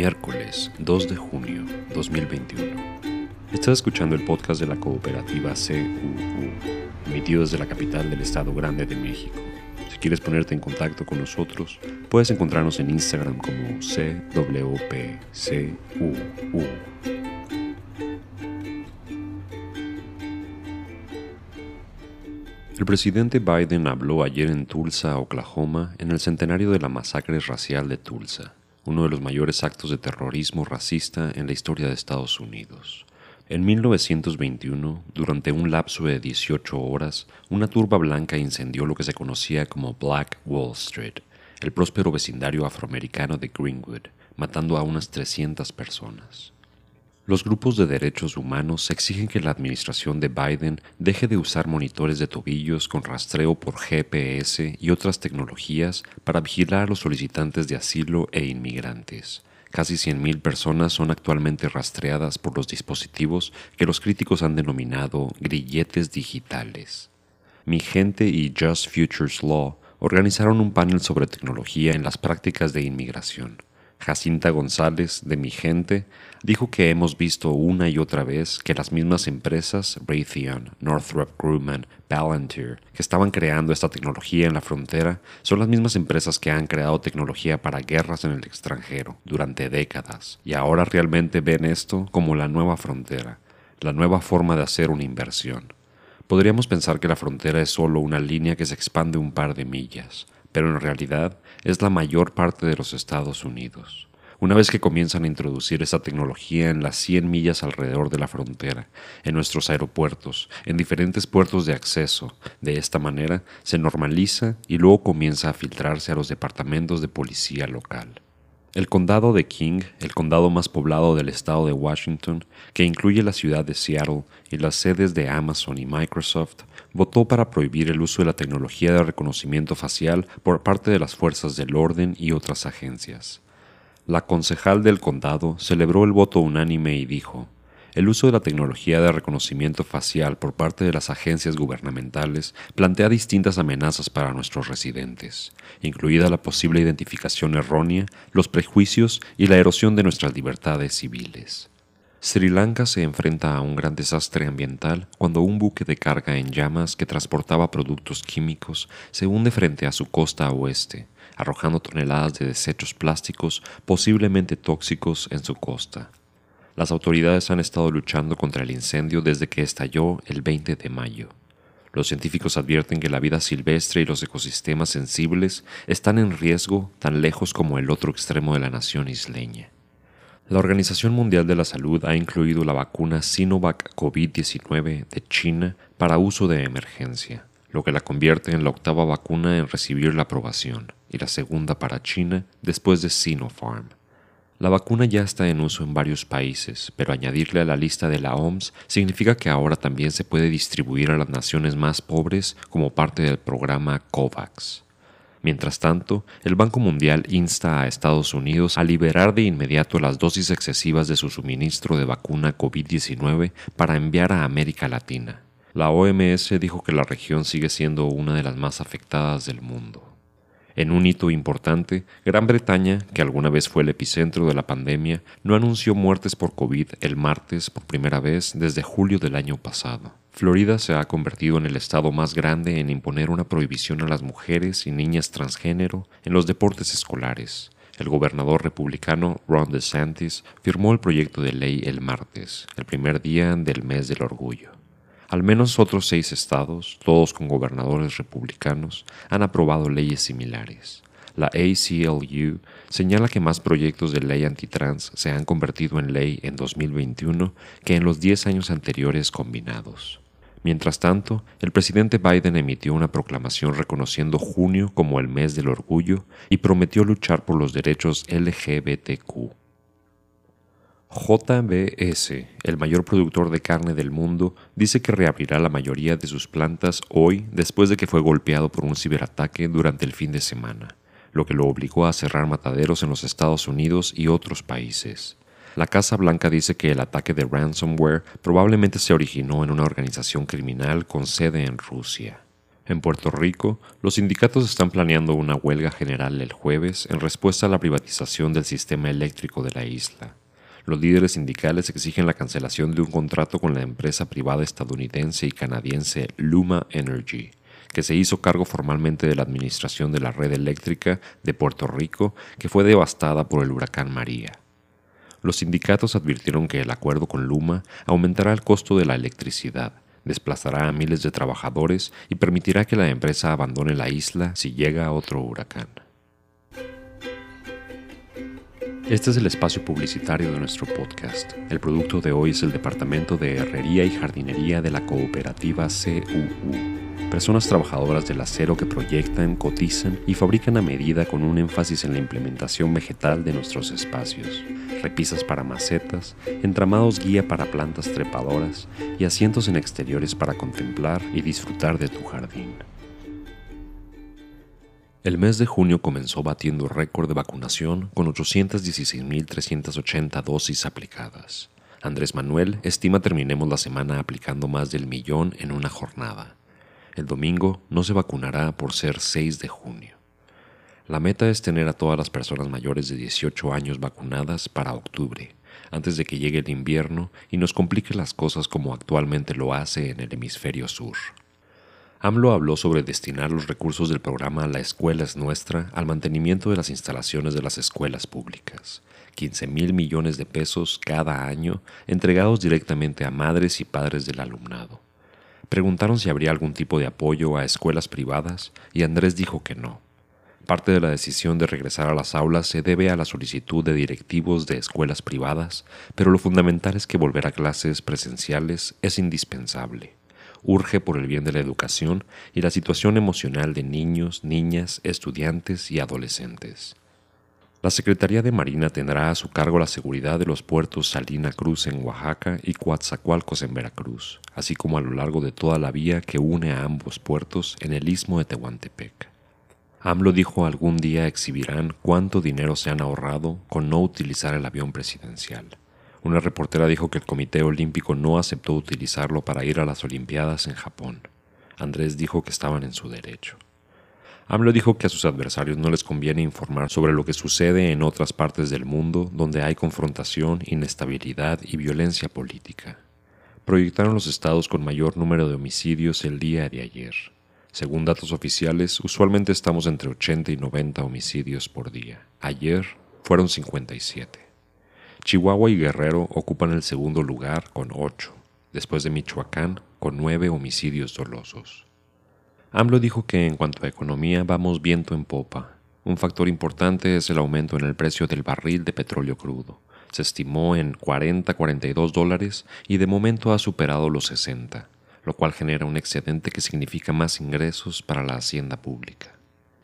Miércoles 2 de junio 2021. Estás escuchando el podcast de la cooperativa CUU, emitido desde la capital del Estado Grande de México. Si quieres ponerte en contacto con nosotros, puedes encontrarnos en Instagram como CWPCUU. El presidente Biden habló ayer en Tulsa, Oklahoma, en el centenario de la masacre racial de Tulsa, uno de los mayores actos de terrorismo racista en la historia de Estados Unidos. En 1921, durante un lapso de 18 horas, una turba blanca incendió lo que se conocía como Black Wall Street, el próspero vecindario afroamericano de Greenwood, matando a unas 300 personas. Los grupos de derechos humanos exigen que la administración de Biden deje de usar monitores de tobillos con rastreo por GPS y otras tecnologías para vigilar a los solicitantes de asilo e inmigrantes. Casi 100.000 personas son actualmente rastreadas por los dispositivos que los críticos han denominado grilletes digitales. Mi gente y Just Futures Law organizaron un panel sobre tecnología en las prácticas de inmigración. Jacinta González, de Mi Gente, dijo que hemos visto una y otra vez que las mismas empresas, Raytheon, Northrop Grumman, Palantir, que estaban creando esta tecnología en la frontera, son las mismas empresas que han creado tecnología para guerras en el extranjero durante décadas, y ahora realmente ven esto como la nueva frontera, la nueva forma de hacer una inversión. Podríamos pensar que la frontera es solo una línea que se expande un par de millas, pero en realidad es la mayor parte de los Estados Unidos. Una vez que comienzan a introducir esta tecnología en las 100 millas alrededor de la frontera, en nuestros aeropuertos, en diferentes puertos de acceso, de esta manera se normaliza y luego comienza a filtrarse a los departamentos de policía local. El condado de King, el condado más poblado del estado de Washington, que incluye la ciudad de Seattle y las sedes de Amazon y Microsoft, votó para prohibir el uso de la tecnología de reconocimiento facial por parte de las fuerzas del orden y otras agencias. La concejal del condado celebró el voto unánime y dijo, el uso de la tecnología de reconocimiento facial por parte de las agencias gubernamentales plantea distintas amenazas para nuestros residentes, incluida la posible identificación errónea, los prejuicios y la erosión de nuestras libertades civiles. Sri Lanka se enfrenta a un gran desastre ambiental cuando un buque de carga en llamas que transportaba productos químicos se hunde frente a su costa oeste, arrojando toneladas de desechos plásticos posiblemente tóxicos en su costa. Las autoridades han estado luchando contra el incendio desde que estalló el 20 de mayo. Los científicos advierten que la vida silvestre y los ecosistemas sensibles están en riesgo tan lejos como el otro extremo de la nación isleña. La Organización Mundial de la Salud ha incluido la vacuna Sinovac COVID-19 de China para uso de emergencia, lo que la convierte en la octava vacuna en recibir la aprobación y la segunda para China después de Sinopharm. La vacuna ya está en uso en varios países, pero añadirle a la lista de la OMS significa que ahora también se puede distribuir a las naciones más pobres como parte del programa COVAX. Mientras tanto, el Banco Mundial insta a Estados Unidos a liberar de inmediato las dosis excesivas de su suministro de vacuna COVID-19 para enviar a América Latina. La OMS dijo que la región sigue siendo una de las más afectadas del mundo. En un hito importante, Gran Bretaña, que alguna vez fue el epicentro de la pandemia, no anunció muertes por COVID el martes por primera vez desde julio del año pasado. Florida se ha convertido en el estado más grande en imponer una prohibición a las mujeres y niñas transgénero en los deportes escolares. El gobernador republicano Ron DeSantis firmó el proyecto de ley el martes, el primer día del mes del orgullo. Al menos otros seis estados, todos con gobernadores republicanos, han aprobado leyes similares. La ACLU señala que más proyectos de ley antitrans se han convertido en ley en 2021 que en los 10 años anteriores combinados. Mientras tanto, el presidente Biden emitió una proclamación reconociendo junio como el mes del orgullo y prometió luchar por los derechos LGBTQ. JBS, el mayor productor de carne del mundo, dice que reabrirá la mayoría de sus plantas hoy después de que fue golpeado por un ciberataque durante el fin de semana, lo que lo obligó a cerrar mataderos en los Estados Unidos y otros países. La Casa Blanca dice que el ataque de ransomware probablemente se originó en una organización criminal con sede en Rusia. En Puerto Rico, los sindicatos están planeando una huelga general el jueves en respuesta a la privatización del sistema eléctrico de la isla. Los líderes sindicales exigen la cancelación de un contrato con la empresa privada estadounidense y canadiense Luma Energy, que se hizo cargo formalmente de la administración de la red eléctrica de Puerto Rico, que fue devastada por el huracán María. Los sindicatos advirtieron que el acuerdo con Luma aumentará el costo de la electricidad, desplazará a miles de trabajadores y permitirá que la empresa abandone la isla si llega otro huracán. Este es el espacio publicitario de nuestro podcast. El producto de hoy es el Departamento de Herrería y Jardinería de la cooperativa CUU personas trabajadoras del acero que proyectan, cotizan y fabrican a medida con un énfasis en la implementación vegetal de nuestros espacios, repisas para macetas, entramados guía para plantas trepadoras y asientos en exteriores para contemplar y disfrutar de tu jardín. El mes de junio comenzó batiendo récord de vacunación con 816.380 dosis aplicadas. Andrés Manuel estima terminemos la semana aplicando más del millón en una jornada. El domingo no se vacunará por ser 6 de junio. La meta es tener a todas las personas mayores de 18 años vacunadas para octubre, antes de que llegue el invierno y nos complique las cosas como actualmente lo hace en el hemisferio sur. AMLO habló sobre destinar los recursos del programa La Escuela es Nuestra al mantenimiento de las instalaciones de las escuelas públicas, 15 mil millones de pesos cada año entregados directamente a madres y padres del alumnado. Preguntaron si habría algún tipo de apoyo a escuelas privadas y Andrés dijo que no. Parte de la decisión de regresar a las aulas se debe a la solicitud de directivos de escuelas privadas, pero lo fundamental es que volver a clases presenciales es indispensable. Urge por el bien de la educación y la situación emocional de niños, niñas, estudiantes y adolescentes. La Secretaría de Marina tendrá a su cargo la seguridad de los puertos Salina Cruz en Oaxaca y Coatzacoalcos en Veracruz, así como a lo largo de toda la vía que une a ambos puertos en el istmo de Tehuantepec. AMLO dijo algún día exhibirán cuánto dinero se han ahorrado con no utilizar el avión presidencial. Una reportera dijo que el Comité Olímpico no aceptó utilizarlo para ir a las Olimpiadas en Japón. Andrés dijo que estaban en su derecho. AMLO dijo que a sus adversarios no les conviene informar sobre lo que sucede en otras partes del mundo donde hay confrontación, inestabilidad y violencia política. Proyectaron los estados con mayor número de homicidios el día de ayer. Según datos oficiales, usualmente estamos entre 80 y 90 homicidios por día. Ayer fueron 57. Chihuahua y Guerrero ocupan el segundo lugar con 8, después de Michoacán con 9 homicidios dolosos. AMLO dijo que en cuanto a economía vamos viento en popa. Un factor importante es el aumento en el precio del barril de petróleo crudo. Se estimó en 40-42 dólares y de momento ha superado los 60, lo cual genera un excedente que significa más ingresos para la hacienda pública.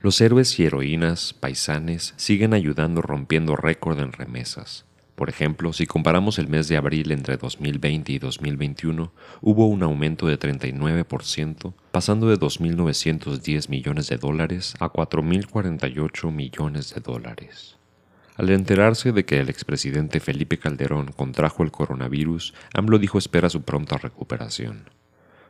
Los héroes y heroínas paisanes siguen ayudando rompiendo récord en remesas. Por ejemplo, si comparamos el mes de abril entre 2020 y 2021, hubo un aumento de 39%, pasando de 2.910 millones de dólares a 4.048 millones de dólares. Al enterarse de que el expresidente Felipe Calderón contrajo el coronavirus, AMLO dijo espera su pronta recuperación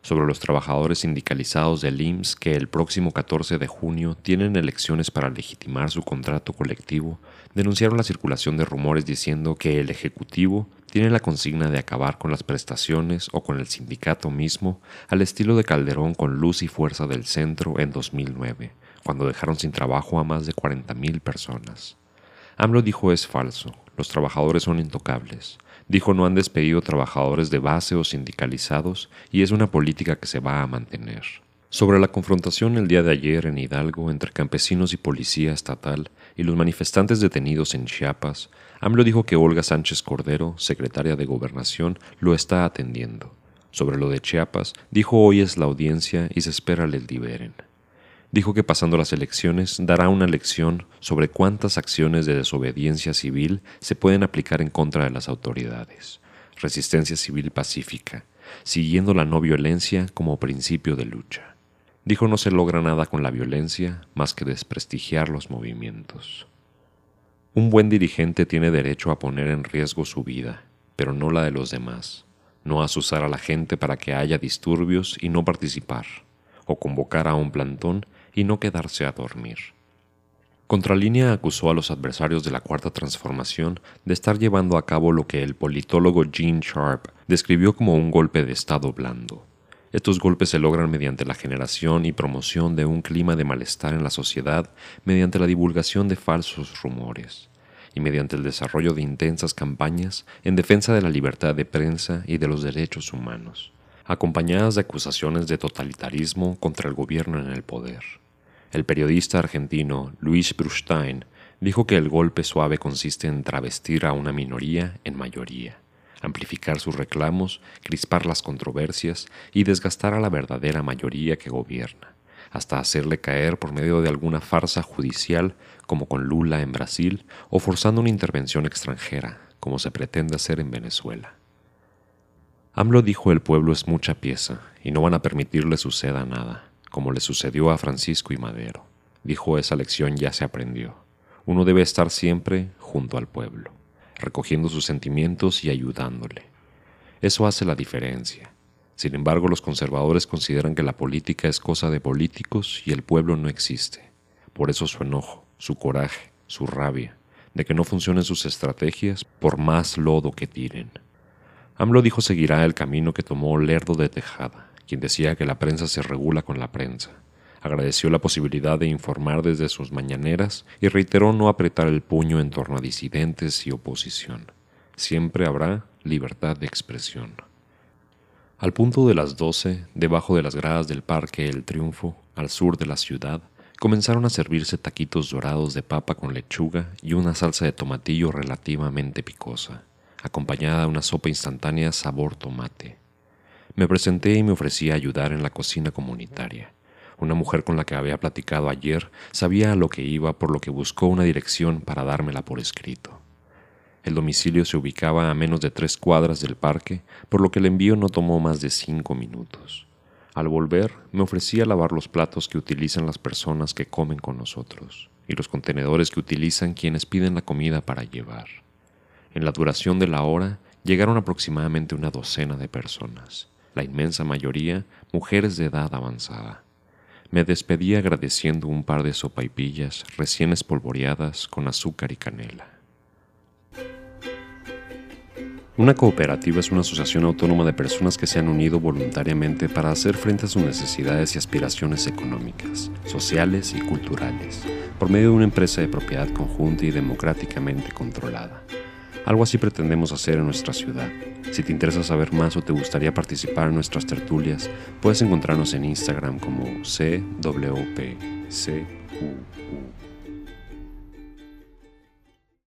sobre los trabajadores sindicalizados del IMSS que el próximo 14 de junio tienen elecciones para legitimar su contrato colectivo, denunciaron la circulación de rumores diciendo que el Ejecutivo tiene la consigna de acabar con las prestaciones o con el sindicato mismo al estilo de Calderón con luz y fuerza del centro en 2009, cuando dejaron sin trabajo a más de 40.000 personas. AMLO dijo es falso, los trabajadores son intocables. Dijo no han despedido trabajadores de base o sindicalizados y es una política que se va a mantener. Sobre la confrontación el día de ayer en Hidalgo entre campesinos y policía estatal y los manifestantes detenidos en Chiapas, AMLO dijo que Olga Sánchez Cordero, secretaria de Gobernación, lo está atendiendo. Sobre lo de Chiapas, dijo hoy es la audiencia y se espera les liberen dijo que pasando las elecciones dará una lección sobre cuántas acciones de desobediencia civil se pueden aplicar en contra de las autoridades. Resistencia civil pacífica, siguiendo la no violencia como principio de lucha. Dijo no se logra nada con la violencia más que desprestigiar los movimientos. Un buen dirigente tiene derecho a poner en riesgo su vida, pero no la de los demás, no asusar a la gente para que haya disturbios y no participar o convocar a un plantón y no quedarse a dormir. Contralínea acusó a los adversarios de la Cuarta Transformación de estar llevando a cabo lo que el politólogo Gene Sharp describió como un golpe de Estado blando. Estos golpes se logran mediante la generación y promoción de un clima de malestar en la sociedad mediante la divulgación de falsos rumores y mediante el desarrollo de intensas campañas en defensa de la libertad de prensa y de los derechos humanos, acompañadas de acusaciones de totalitarismo contra el gobierno en el poder. El periodista argentino Luis Brustein dijo que el golpe suave consiste en travestir a una minoría en mayoría amplificar sus reclamos, crispar las controversias y desgastar a la verdadera mayoría que gobierna, hasta hacerle caer por medio de alguna farsa judicial como con Lula en Brasil o forzando una intervención extranjera, como se pretende hacer en Venezuela. AMLO dijo el pueblo es mucha pieza y no van a permitirle suceda nada, como le sucedió a Francisco y Madero. Dijo esa lección ya se aprendió. Uno debe estar siempre junto al pueblo recogiendo sus sentimientos y ayudándole. Eso hace la diferencia. Sin embargo, los conservadores consideran que la política es cosa de políticos y el pueblo no existe. Por eso su enojo, su coraje, su rabia, de que no funcionen sus estrategias por más lodo que tiren. AMLO dijo seguirá el camino que tomó Lerdo de Tejada, quien decía que la prensa se regula con la prensa, Agradeció la posibilidad de informar desde sus mañaneras y reiteró no apretar el puño en torno a disidentes y oposición. Siempre habrá libertad de expresión. Al punto de las doce, debajo de las gradas del Parque El Triunfo, al sur de la ciudad, comenzaron a servirse taquitos dorados de papa con lechuga y una salsa de tomatillo relativamente picosa, acompañada de una sopa instantánea sabor tomate. Me presenté y me ofrecí a ayudar en la cocina comunitaria. Una mujer con la que había platicado ayer sabía a lo que iba por lo que buscó una dirección para dármela por escrito. El domicilio se ubicaba a menos de tres cuadras del parque, por lo que el envío no tomó más de cinco minutos. Al volver, me ofrecí a lavar los platos que utilizan las personas que comen con nosotros y los contenedores que utilizan quienes piden la comida para llevar. En la duración de la hora llegaron aproximadamente una docena de personas, la inmensa mayoría mujeres de edad avanzada. Me despedí agradeciendo un par de sopaipillas recién espolvoreadas con azúcar y canela. Una cooperativa es una asociación autónoma de personas que se han unido voluntariamente para hacer frente a sus necesidades y aspiraciones económicas, sociales y culturales, por medio de una empresa de propiedad conjunta y democráticamente controlada. Algo así pretendemos hacer en nuestra ciudad. Si te interesa saber más o te gustaría participar en nuestras tertulias, puedes encontrarnos en Instagram como CWPCUU.